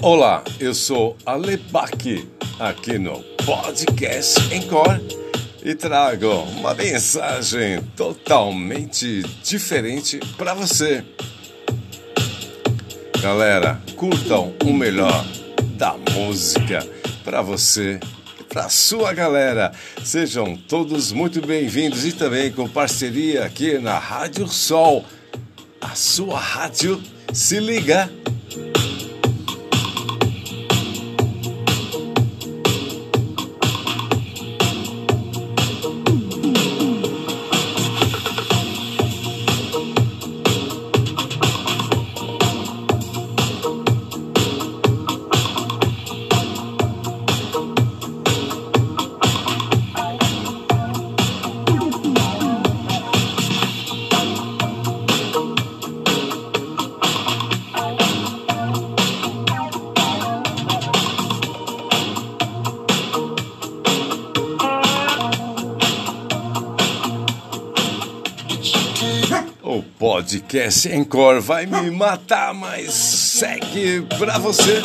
Olá, eu sou Alebac, aqui no Podcast Encore e trago uma mensagem totalmente diferente para você. Galera, curtam o melhor da música para você e para sua galera. Sejam todos muito bem-vindos e também com parceria aqui na Rádio Sol. A sua rádio se liga. Podcast Encore vai me matar, mas segue pra você.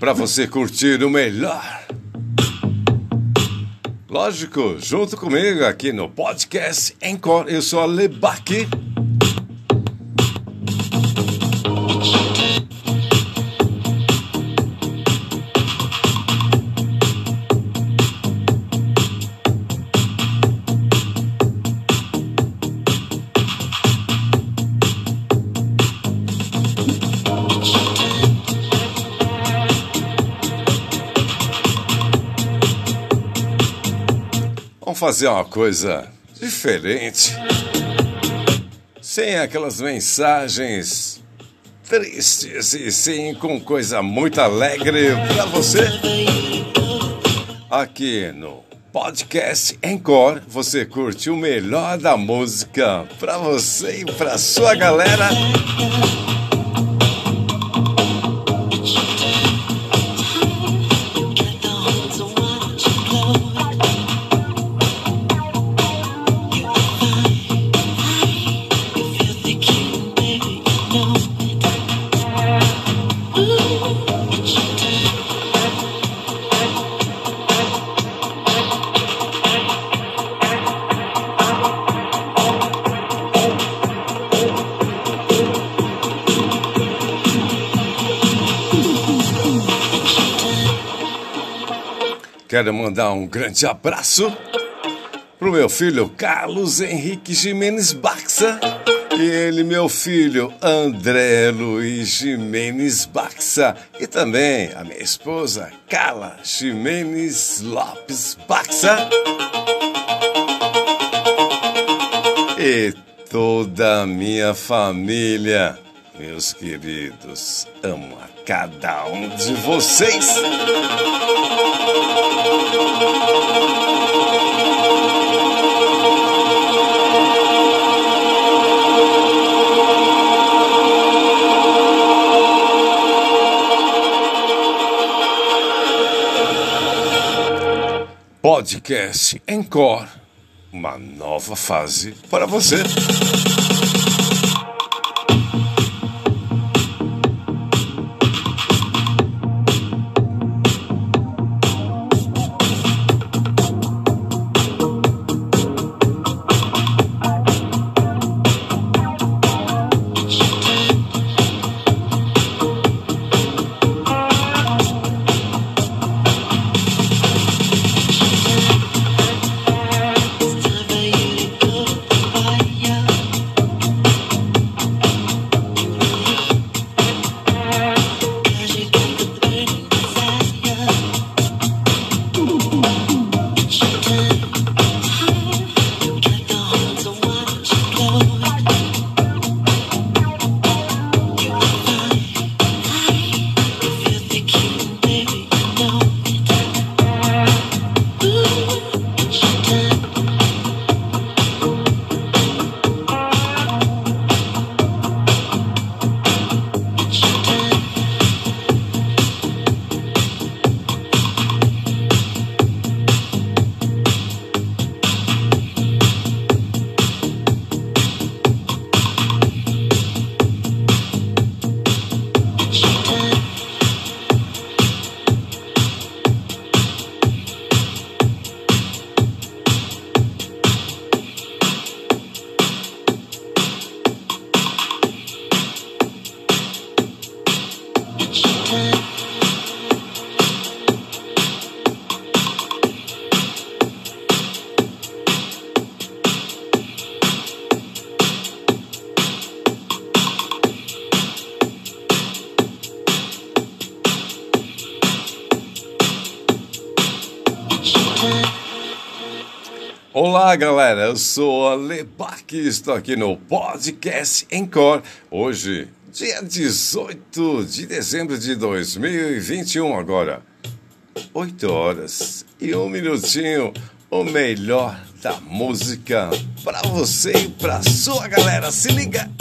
Pra você curtir o melhor. Lógico, junto comigo aqui no podcast Encore, eu sou a Lebaque. Fazer uma coisa diferente. Sem aquelas mensagens tristes e sim com coisa muito alegre para você. Aqui no podcast Encore, você curte o melhor da música para você e para sua galera. Quero mandar um grande abraço pro meu filho Carlos Henrique Jimenez Baxa e ele, meu filho André Luiz Jimenez Baxa e também a minha esposa Carla Jimenez Lopes Baxa e toda a minha família, meus queridos, amo a cada um de vocês. Podcast Encore, uma nova fase para você. Eu sou Ale Bach e estou aqui no podcast Encore. Hoje, dia 18 de dezembro de 2021, agora. 8 horas e um minutinho. O melhor da música para você e para sua galera. Se liga!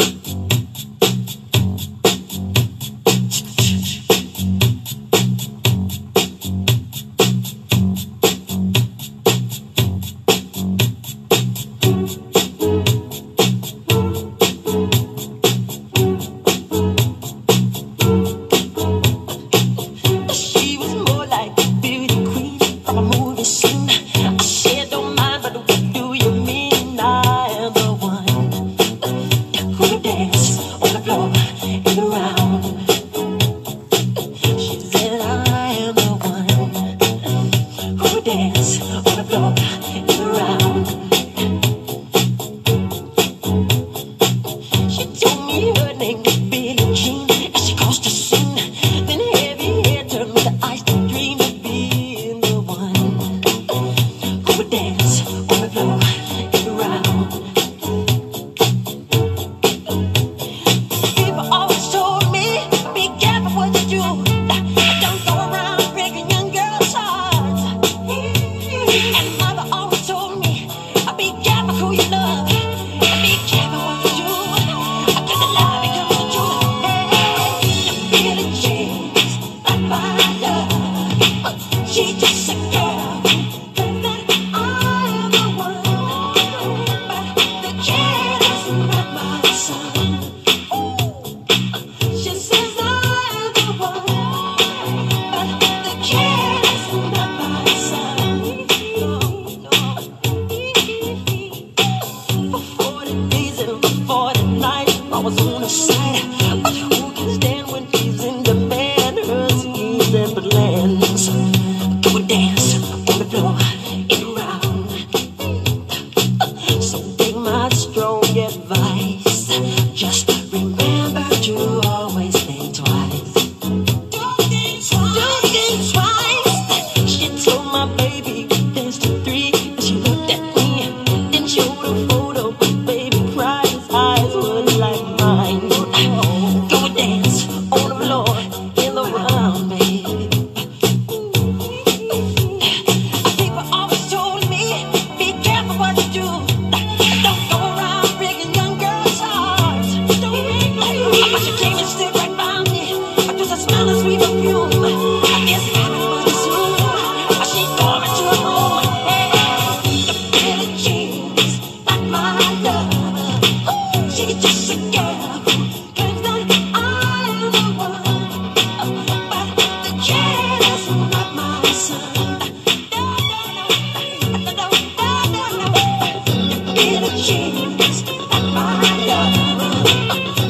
feeling she is a love.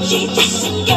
She just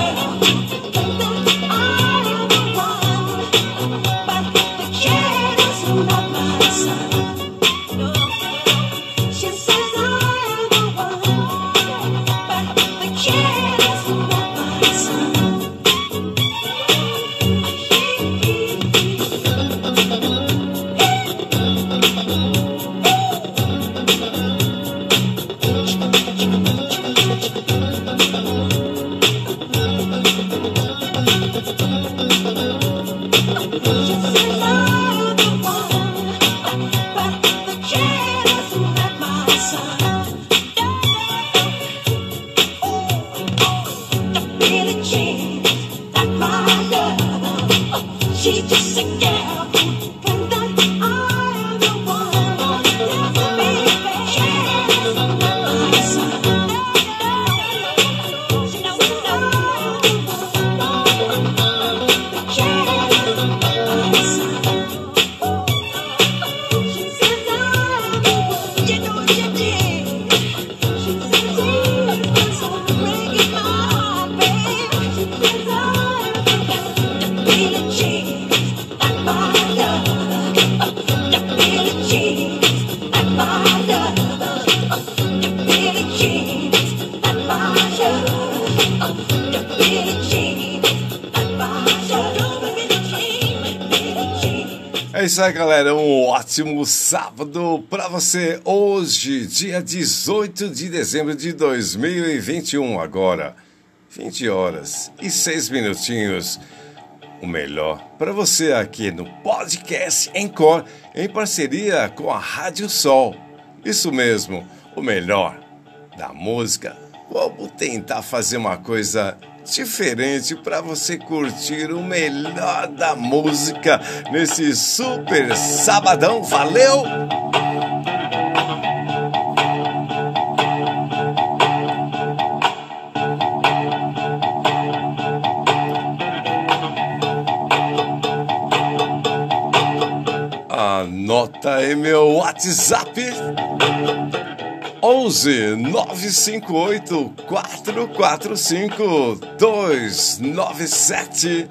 isso aí, galera. Um ótimo sábado para você. Hoje, dia 18 de dezembro de 2021. Agora, 20 horas e 6 minutinhos. O melhor para você aqui no podcast Encore, em parceria com a Rádio Sol. Isso mesmo, o melhor da música. Vamos tentar fazer uma coisa diferente para você curtir o melhor da música nesse super sabadão. Valeu! Anota aí meu WhatsApp 11 958 445 297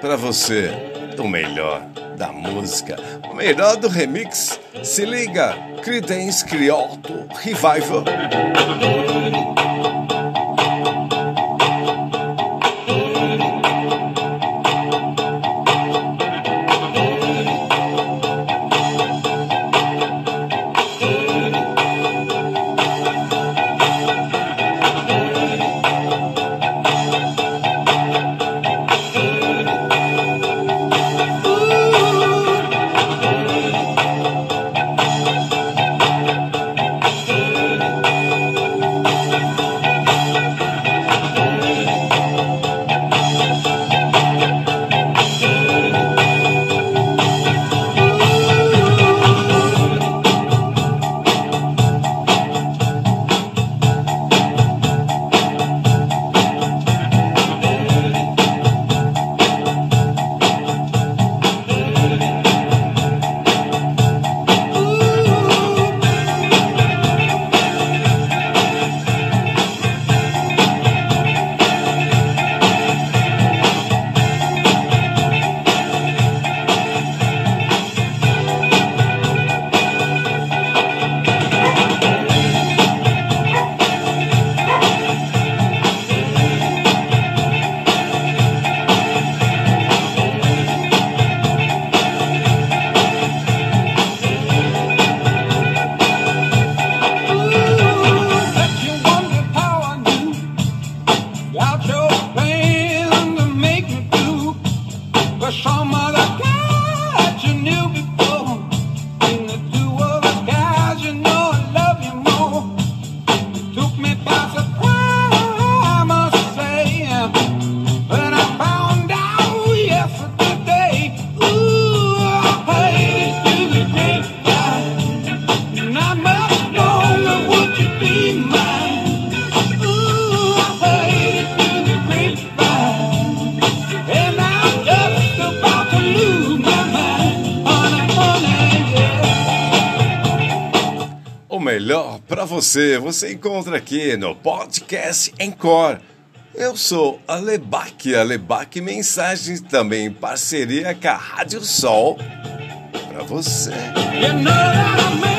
para você o melhor da música, o melhor do remix. Se liga, Creedence Criolto Revival. Você, você encontra aqui no podcast Encore. Eu sou a Lebac, a Lebac Mensagens, também em parceria com a Rádio Sol. Para você. You know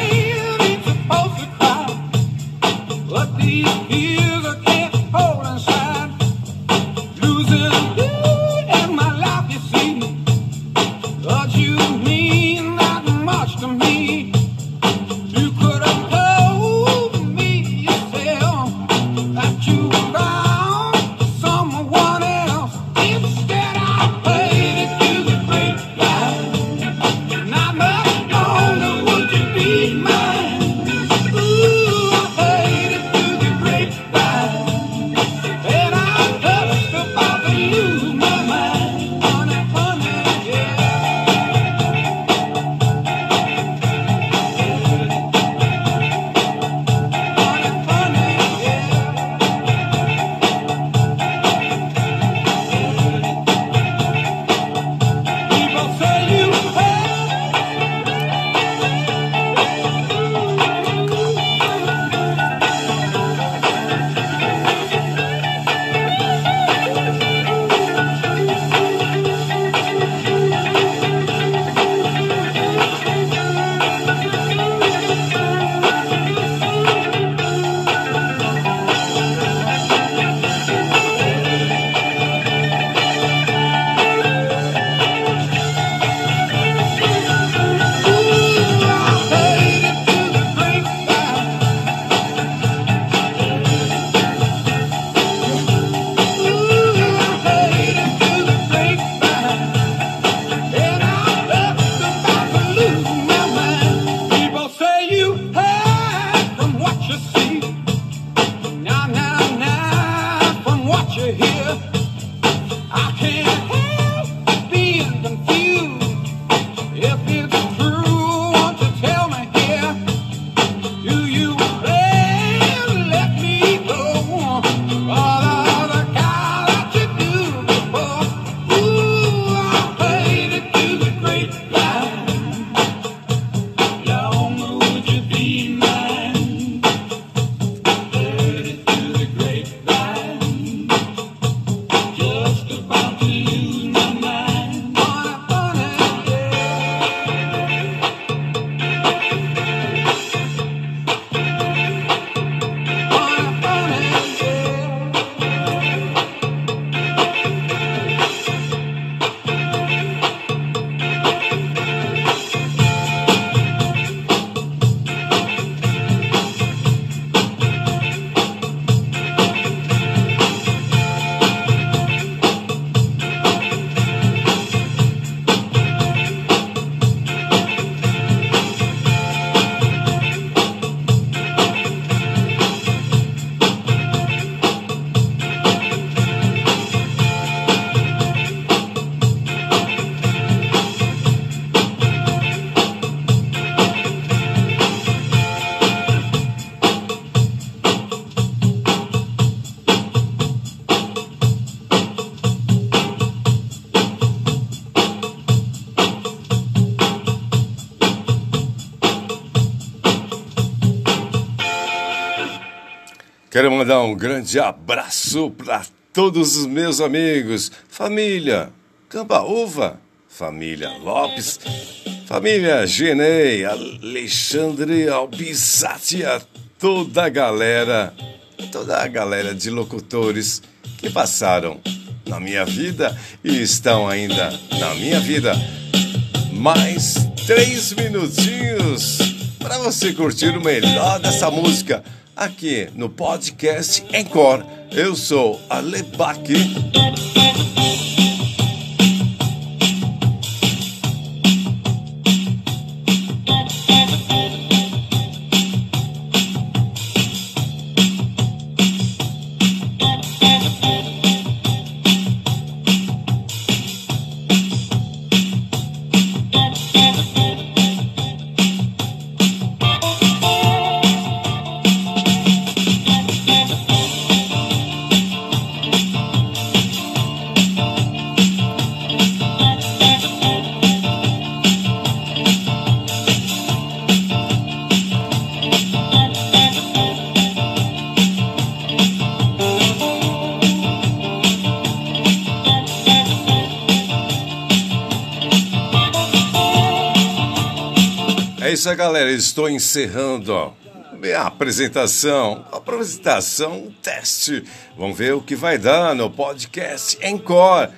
grande abraço para todos os meus amigos, família Cambaúva, família Lopes, família Genei, Alexandre Albizati, a toda a galera, toda a galera de locutores que passaram na minha vida e estão ainda na minha vida. Mais três minutinhos para você curtir o melhor dessa música aqui no podcast Encore. Eu sou a Lebaque. Isso, galera. Estou encerrando ó, minha apresentação. Apresentação, teste. Vamos ver o que vai dar no podcast Encore.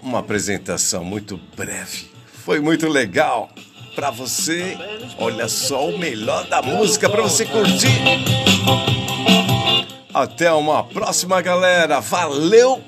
Uma apresentação muito breve. Foi muito legal. Para você, olha só o melhor da música para você curtir. Até uma próxima, galera. Valeu!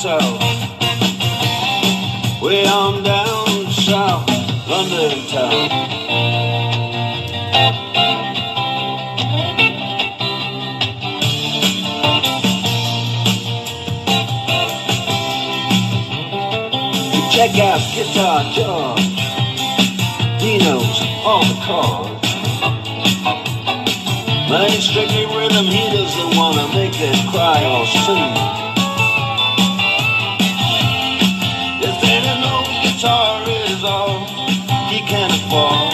South way on down south London town. check out Guitar George. He knows all the chords. In strictly rhythm, he doesn't wanna make it cry or sing. He.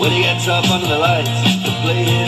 When he gets up under the lights to play his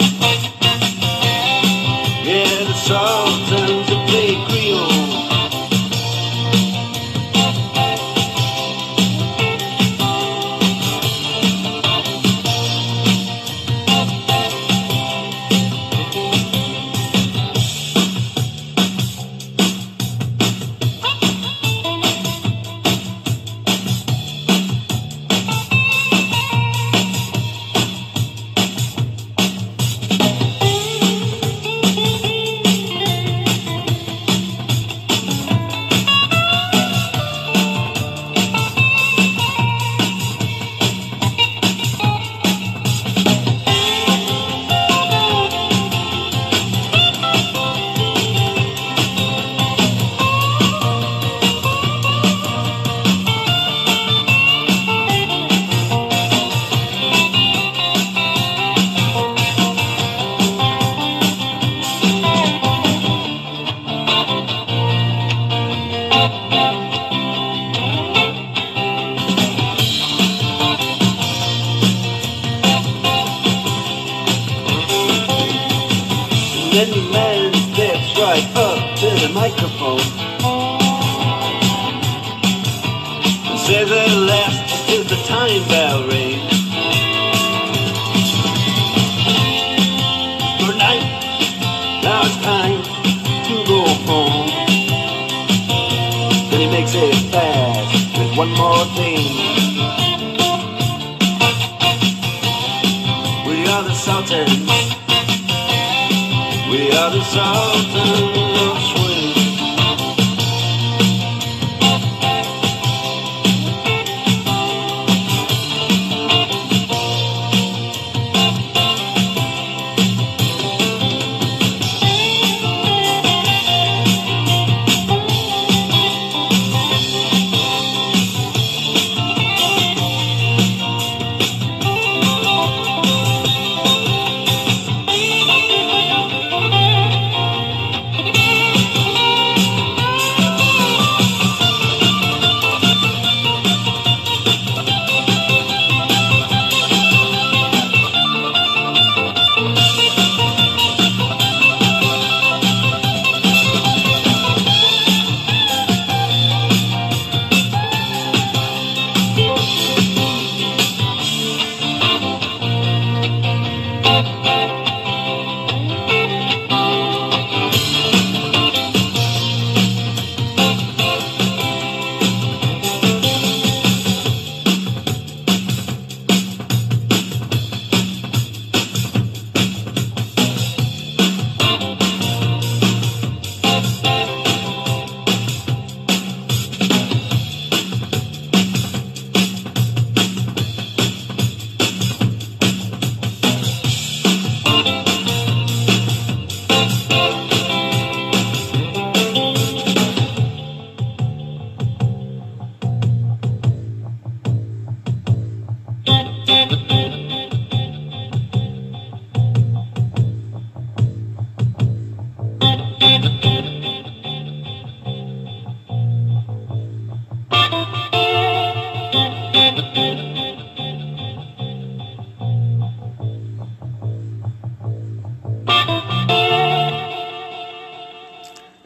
Then the man steps right up to the microphone and says at last is the time bell rings.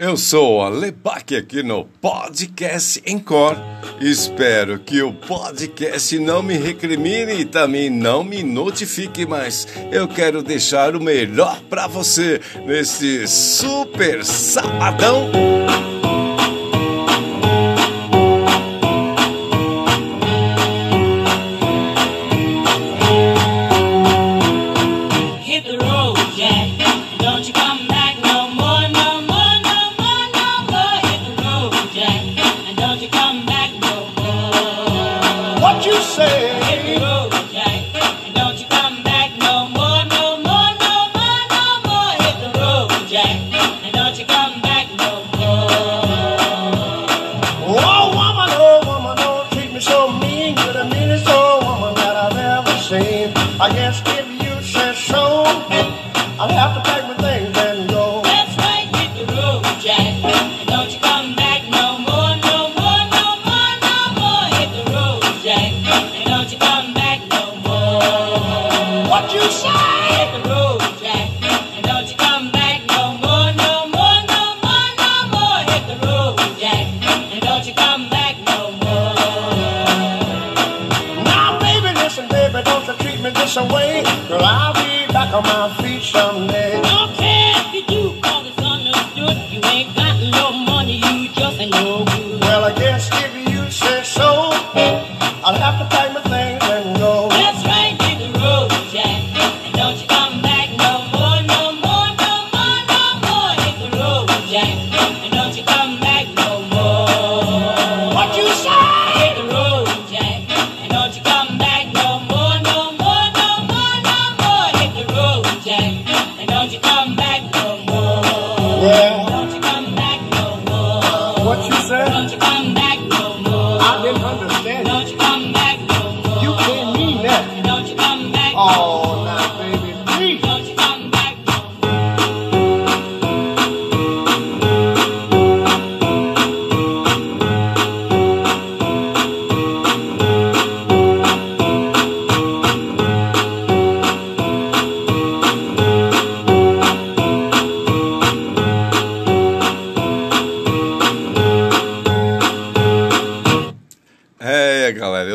Eu sou a Lebac aqui no Podcast Encore. Espero que o podcast não me recrimine e também não me notifique, mas eu quero deixar o melhor para você neste super sabadão.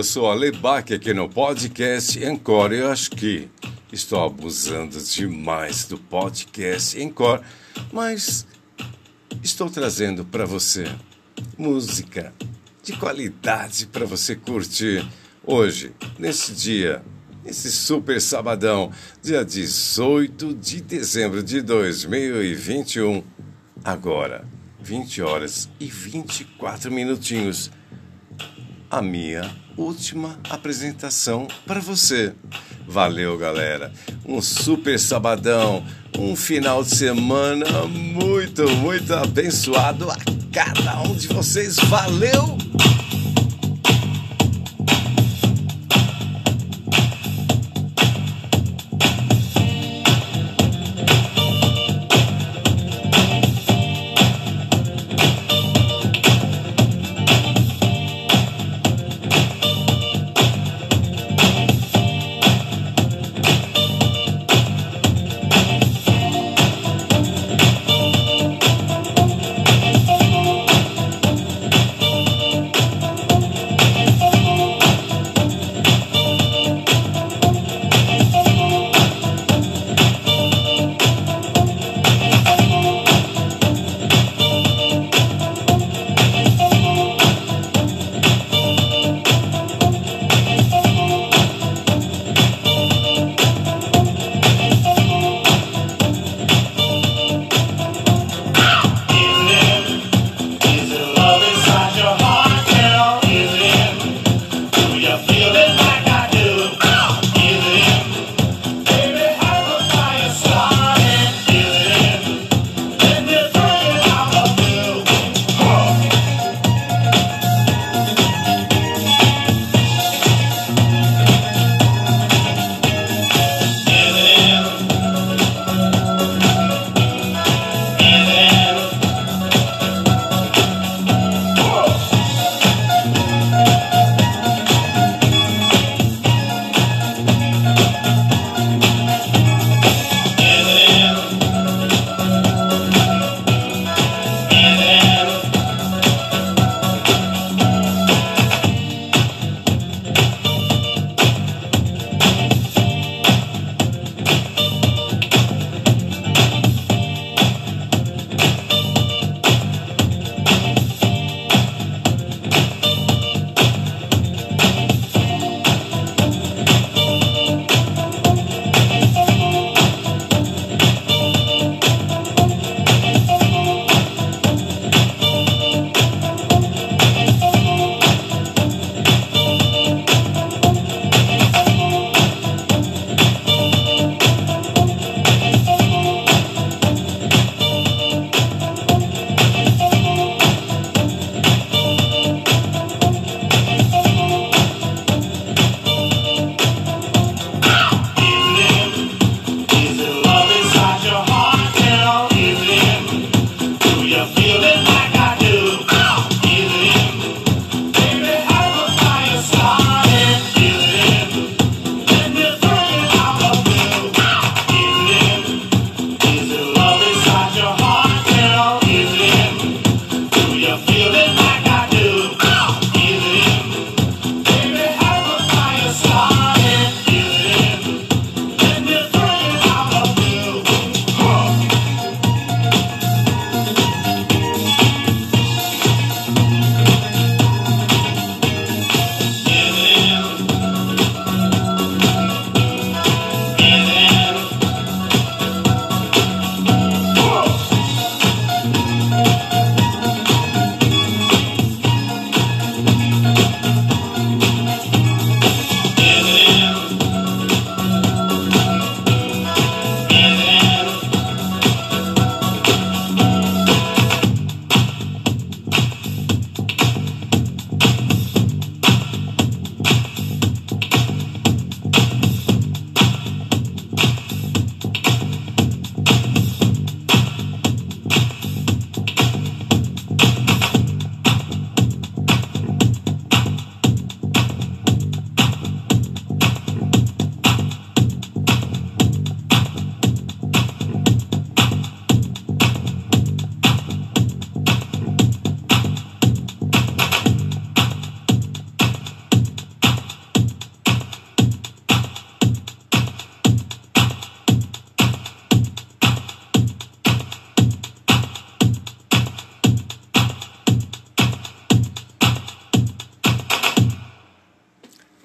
Playback aqui no podcast Encore. Eu acho que estou abusando demais do podcast Encore, mas estou trazendo para você música de qualidade para você curtir hoje, nesse dia, nesse super sabadão, dia 18 de dezembro de 2021. Agora, 20 horas e 24 minutinhos. A minha última apresentação para você. Valeu, galera. Um super sabadão, um final de semana muito, muito abençoado a cada um de vocês. Valeu!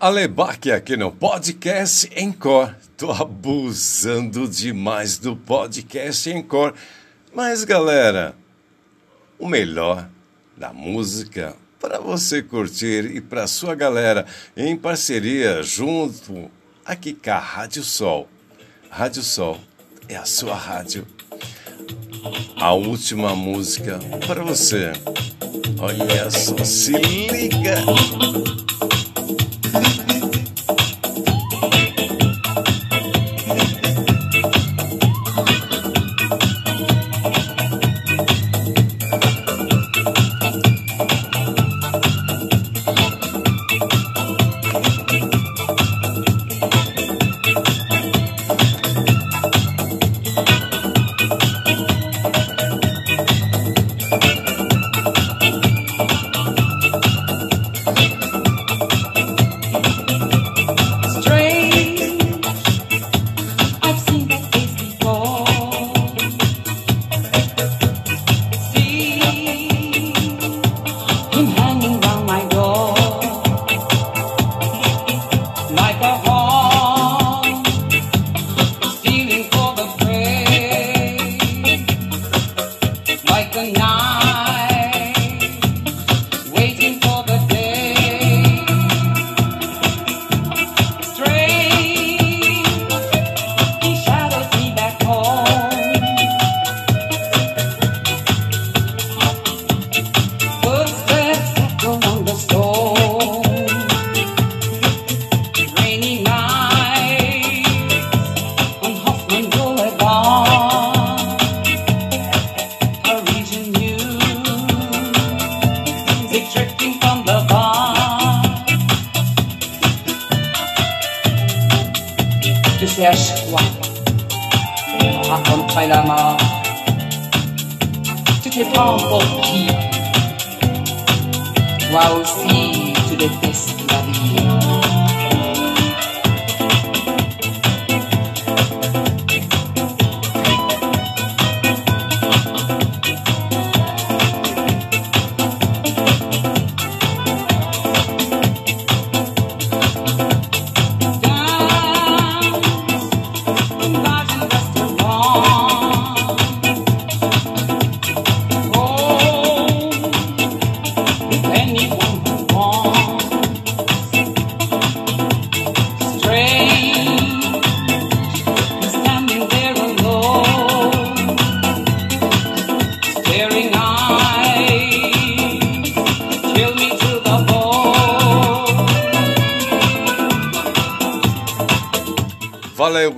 Alebaque aqui no Podcast Encore. Tô abusando demais do Podcast Encore. Mas, galera, o melhor da música para você curtir e para sua galera em parceria junto aqui com a Rádio Sol. Rádio Sol é a sua rádio. A última música para você. Olha só, se liga. Thank you.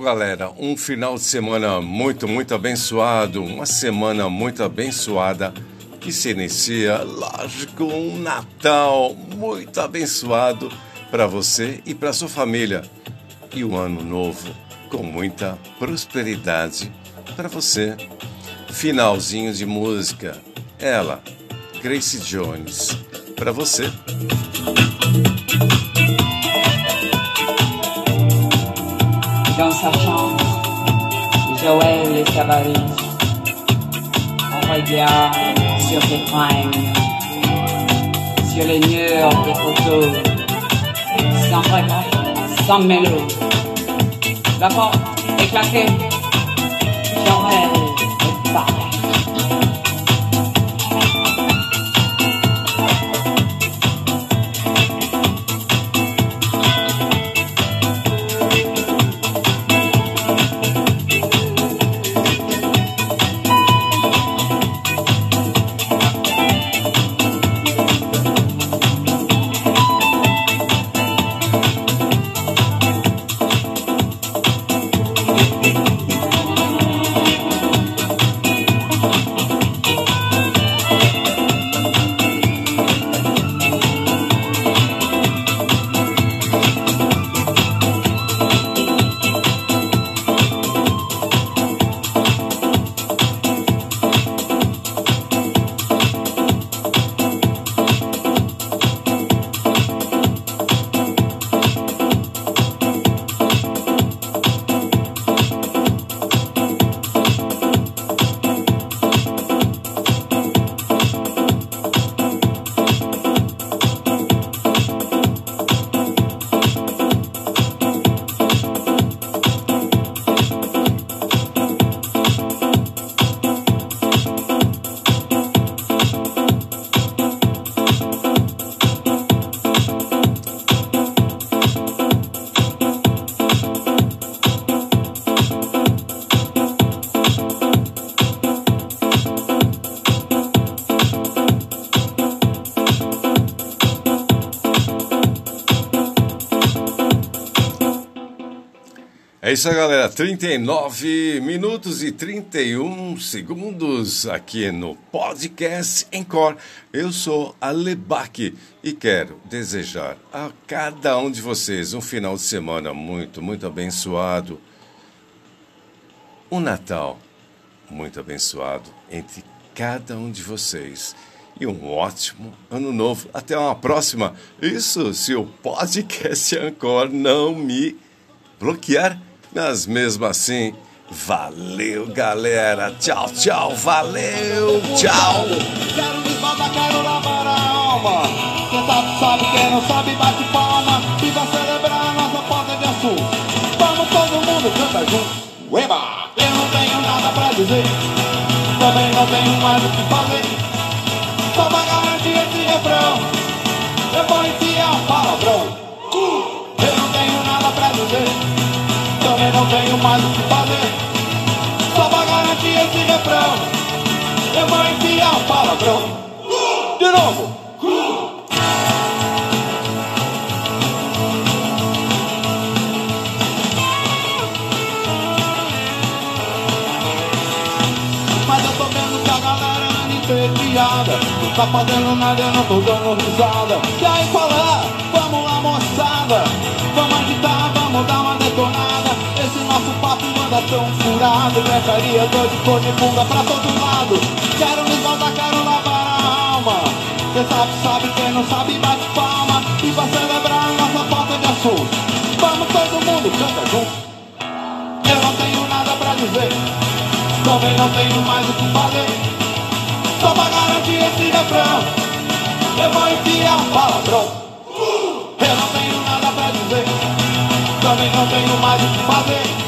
Galera. Um final de semana muito, muito abençoado. Uma semana muito abençoada que se inicia, lógico, um Natal muito abençoado para você e para sua família. E um ano novo com muita prosperidade para você. Finalzinho de música. Ela, Grace Jones, para você. Sa chambre, Joël et Cabaret On regarde sur tes fringues, sur les murs des photos, sans regret, sans mélo. La porte É isso aí, galera. 39 minutos e 31 segundos aqui no podcast Encore. Eu sou Alebaque e quero desejar a cada um de vocês um final de semana muito, muito abençoado. Um Natal muito abençoado entre cada um de vocês. E um ótimo ano novo. Até uma próxima. Isso se o podcast Encore não me bloquear. Mas mesmo assim, valeu, galera. Tchau, tchau. Valeu, tchau. Quero esbaldar, quero lavar a alma. Quem sabe, sabe, quem não sabe, bate palma. E vai celebrar a nossa porta de açul. Vamos todo mundo canta junto. Eba! Eu não tenho nada pra dizer. Também não tenho mais o que fazer. Eu vou enfiar um palavrão. De novo. Mas eu tô vendo que a galera anda entediada Não tá fazendo nada, eu não tô dando risada E aí qual é? Tão furado Gritaria, dor de cor de bunda pra todo lado. Quero me esbaldar, quero lavar a alma. Quem sabe, sabe, quem não sabe, bate palma. E vai celebrar nossa porta de assunto Vamos todo mundo, canta junto. Eu não tenho nada pra dizer, também não tenho mais o que fazer. Só pra garantir esse refrão, eu vou enfiar um palavrão. Eu não tenho nada pra dizer, também não tenho mais o que fazer.